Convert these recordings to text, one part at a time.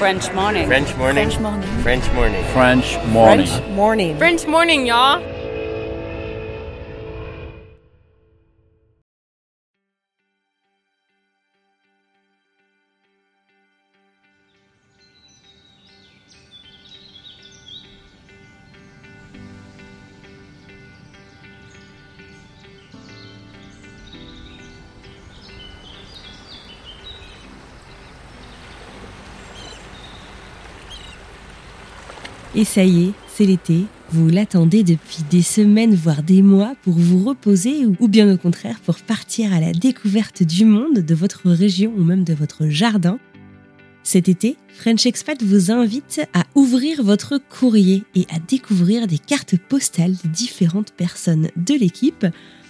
French morning. French morning. French morning. French morning. French morning. French morning. French morning, y'all. Et ça y est, c'est l'été. Vous l'attendez depuis des semaines, voire des mois, pour vous reposer ou bien au contraire pour partir à la découverte du monde, de votre région ou même de votre jardin. Cet été, French Expat vous invite à ouvrir votre courrier et à découvrir des cartes postales de différentes personnes de l'équipe.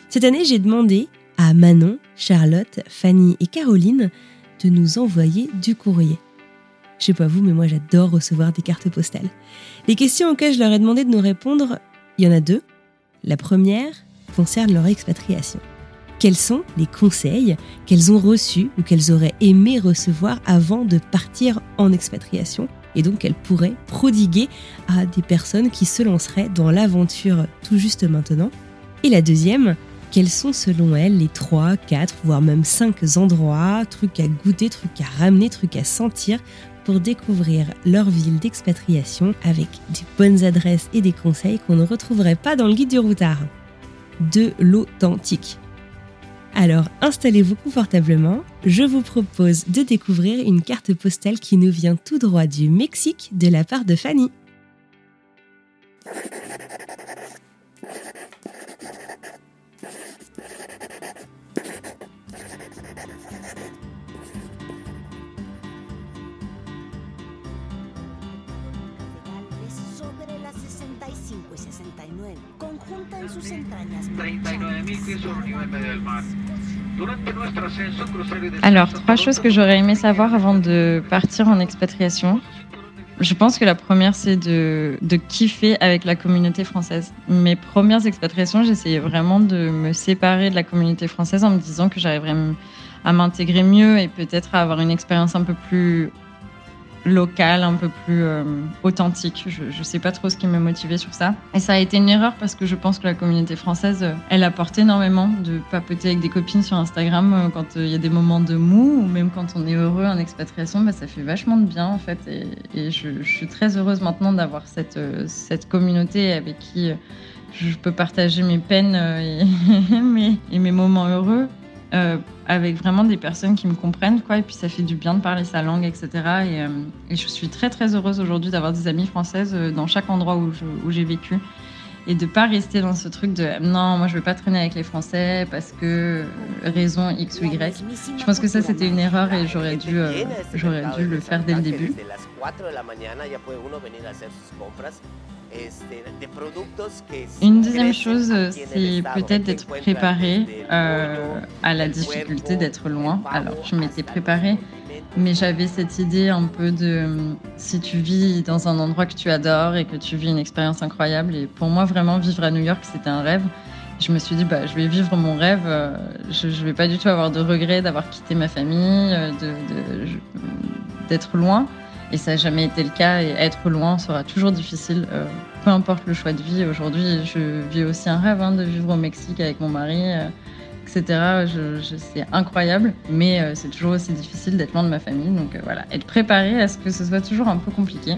Cette année, j'ai demandé à Manon, Charlotte, Fanny et Caroline de nous envoyer du courrier. Je sais pas vous, mais moi j'adore recevoir des cartes postales. Les questions auxquelles je leur ai demandé de nous répondre, il y en a deux. La première concerne leur expatriation. Quels sont les conseils qu'elles ont reçus ou qu'elles auraient aimé recevoir avant de partir en expatriation et donc qu'elles pourraient prodiguer à des personnes qui se lanceraient dans l'aventure tout juste maintenant? Et la deuxième, quels sont selon elles les 3, 4, voire même 5 endroits, trucs à goûter, trucs à ramener, trucs à sentir pour découvrir leur ville d'expatriation avec des bonnes adresses et des conseils qu'on ne retrouverait pas dans le guide du routard. De l'authentique. Alors installez-vous confortablement, je vous propose de découvrir une carte postale qui nous vient tout droit du Mexique de la part de Fanny. 69. Conjunta en sus entrañas. 39.000 pies sobre el nivel medio del mar. Durante nuestro ascenso, crucero y Alors, trois choses que j'aurais aimé savoir avant de partir en expatriation. Je pense que la première, c'est de, de kiffer avec la communauté française. Mes premières expatriations, j'essayais vraiment de me séparer de la communauté française en me disant que j'arriverais à m'intégrer mieux et peut-être à avoir une expérience un peu plus locale, un peu plus euh, authentique. Je ne sais pas trop ce qui me motivait sur ça. Et ça a été une erreur parce que je pense que la communauté française, euh, elle apporte énormément de papoter avec des copines sur Instagram euh, quand il y a des moments de mou ou même quand on est heureux en expatriation, bah, ça fait vachement de bien en fait. Et, je, suis très heureuse maintenant d'avoir cette, communauté avec qui je peux partager mes peines et mes moments heureux. Euh, avec vraiment des personnes qui me comprennent, quoi. Et puis ça fait du bien de parler sa langue, etc. Et, euh, et je suis très très heureuse aujourd'hui d'avoir des amies françaises euh, dans chaque endroit où j'ai vécu et de pas rester dans ce truc de non, moi je veux pas traîner avec les Français parce que raison X ou Y. Je pense que ça c'était une erreur et j'aurais dû j'aurais dû le faire dès le début. Une deuxième chose, c'est peut-être d'être préparé euh, à la difficulté d'être loin. Alors, je m'étais préparée, mais j'avais cette idée un peu de si tu vis dans un endroit que tu adores et que tu vis une expérience incroyable. Et pour moi, vraiment, vivre à New York, c'était un rêve. Je me suis dit, bah, je vais vivre mon rêve. euh, Je ne vais pas du tout avoir de regrets d'avoir quitté ma famille, euh, de- de- je- d'être loin. Et ça n'a jamais été le cas. Et être loin sera toujours difficile, euh, peu importe le choix de vie. Aujourd'hui, je vis aussi un rêve hein, de vivre au Mexique avec mon mari, euh, etc. Je, je- c'est incroyable, mais euh, c'est toujours aussi difficile d'être loin de ma famille. Donc voilà, être préparé à ce que ce soit toujours un peu compliqué.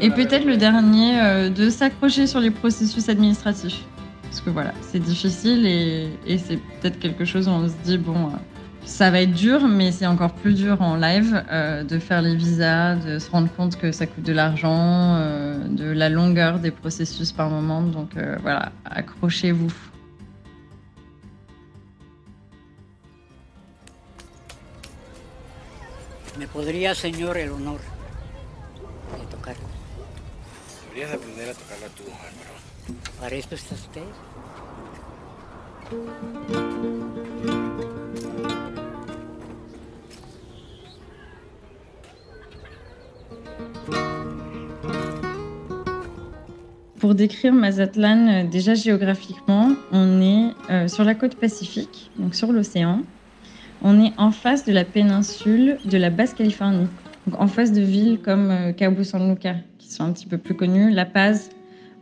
Et peut-être le dernier, de s'accrocher sur les processus administratifs. Parce que voilà, c'est difficile et, et c'est peut-être quelque chose où on se dit, bon, ça va être dur, mais c'est encore plus dur en live euh, de faire les visas, de se rendre compte que ça coûte de l'argent, euh, de la longueur des processus par moment. Donc euh, voilà, accrochez-vous. ¿Me podría, señor, el honor de tocar? Deberías aprender a tocarla tú, Álvaro. ¿Para esto está usted? Pour décrire Mazatlan, euh, déjà géographiquement, on est euh, sur la côte pacifique, donc sur l'océan. On est en face de la péninsule de la Basse-Californie, donc en face de villes comme euh, Cabo San Lucas, qui sont un petit peu plus connues, La Paz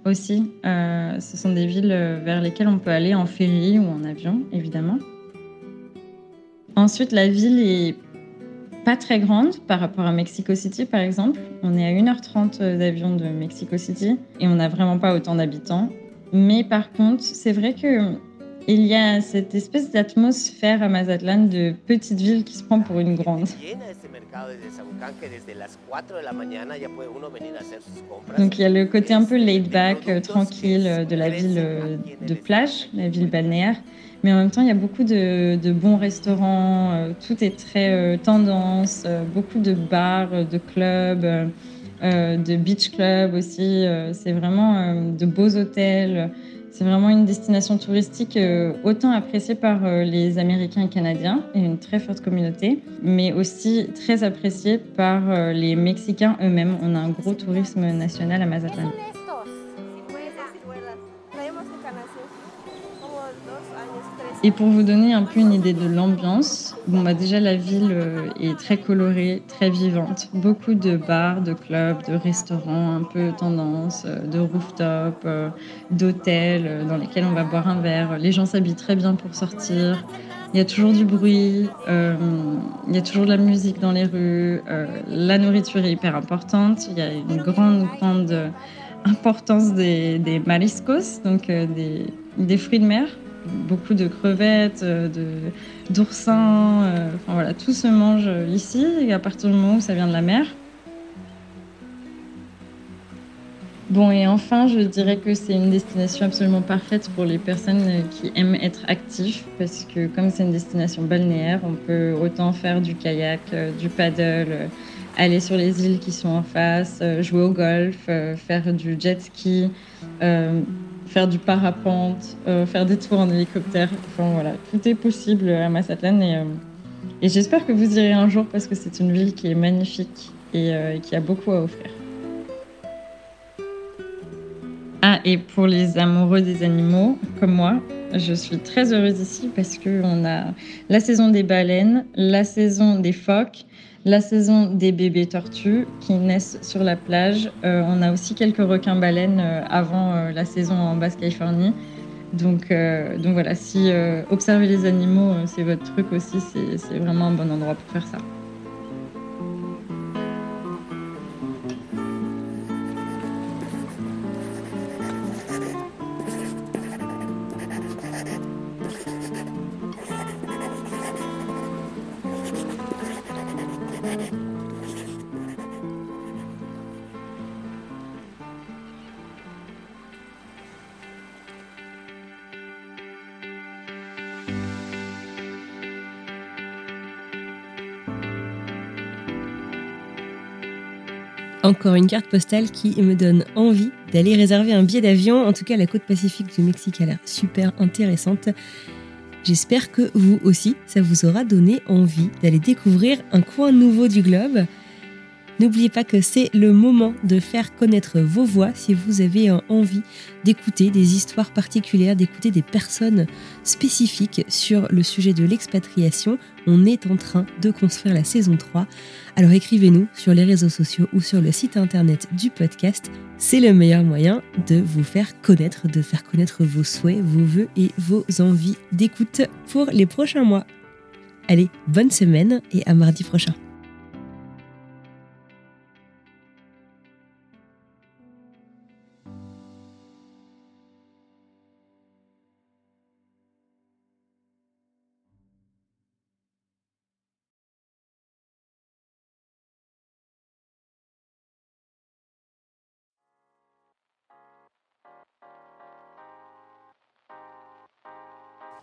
aussi. Ce sont des villes vers lesquelles on peut aller en ferry ou en avion, évidemment. Ensuite, la ville est pas très grande par rapport à Mexico City, par exemple. On est à 1h30 d'avion de Mexico City et on n'a vraiment pas autant d'habitants. Mais par contre, c'est vrai que il y a cette espèce d'atmosphère à Mazatlan de petite ville qui se prend pour une grande. Donc il y a le côté un peu laid back, euh, tranquille euh, de la ville euh, de plage, la ville balnéaire. Mais en même temps, il y a beaucoup de, bons restaurants, euh, tout est très euh, tendance, euh, beaucoup de bars, de clubs, de beach clubs aussi. c'est vraiment de beaux hôtels. C'est vraiment une destination touristique autant appréciée par les Américains et Canadiens et une très forte communauté, mais aussi très appréciée par les Mexicains eux-mêmes. On a un gros tourisme national à Mazatlan. Et pour vous donner un peu une idée de l'ambiance, bon bah déjà la ville euh, est très colorée, très vivante. Beaucoup de bars, de clubs, de restaurants un peu tendance, euh, de rooftop, euh, d'hôtels dans lesquels on va boire un verre. Les gens s'habillent très bien pour sortir. Il y a toujours du bruit, il y a toujours de la musique dans les rues. la nourriture est hyper importante. Il y a une grande, grande importance des, mariscos, donc des fruits de mer beaucoup de crevettes, euh, de d'oursins, euh, enfin voilà, tout se mange ici et à partir du moment où ça vient de la mer. Bon et enfin, je dirais que c'est une destination absolument parfaite pour les personnes euh, qui aiment être actifs parce que comme c'est une destination balnéaire, on peut autant faire du kayak, euh, du paddle, euh, aller sur les îles qui sont en face, euh, jouer au golf, euh, faire du jet ski, euh, faire du parapente, euh, faire des tours en hélicoptère. Enfin voilà, tout est possible à Mazatlan et, euh, et j'espère que vous irez un jour parce que c'est une ville qui est magnifique et euh, qui a beaucoup à offrir. Ah, et pour les amoureux des animaux, comme moi, je suis très heureuse ici parce qu'on a la saison des baleines, la saison des phoques, la saison des bébés tortues qui naissent sur la plage. Euh, on a aussi quelques requins-baleines euh, avant euh, la saison en Basse-Californie. Donc, donc voilà, si observer les animaux, c'est votre truc aussi, c'est vraiment un bon endroit pour faire ça. Encore une carte postale qui me donne envie d'aller réserver un billet d'avion. En tout cas, la côte pacifique du Mexique a l'air super intéressante. J'espère que vous aussi, ça vous aura donné envie d'aller découvrir un coin nouveau du globe. N'oubliez pas que c'est le moment de faire connaître vos voix si vous avez euh, envie d'écouter des histoires particulières, d'écouter des personnes spécifiques sur le sujet de l'expatriation. On est en train de construire la saison 3. Alors écrivez-nous sur les réseaux sociaux ou sur le site internet du podcast. C'est le meilleur moyen de vous faire connaître, de faire connaître vos souhaits, vos voeux et vos envies d'écoute pour les prochains mois. Allez, bonne semaine et à mardi prochain.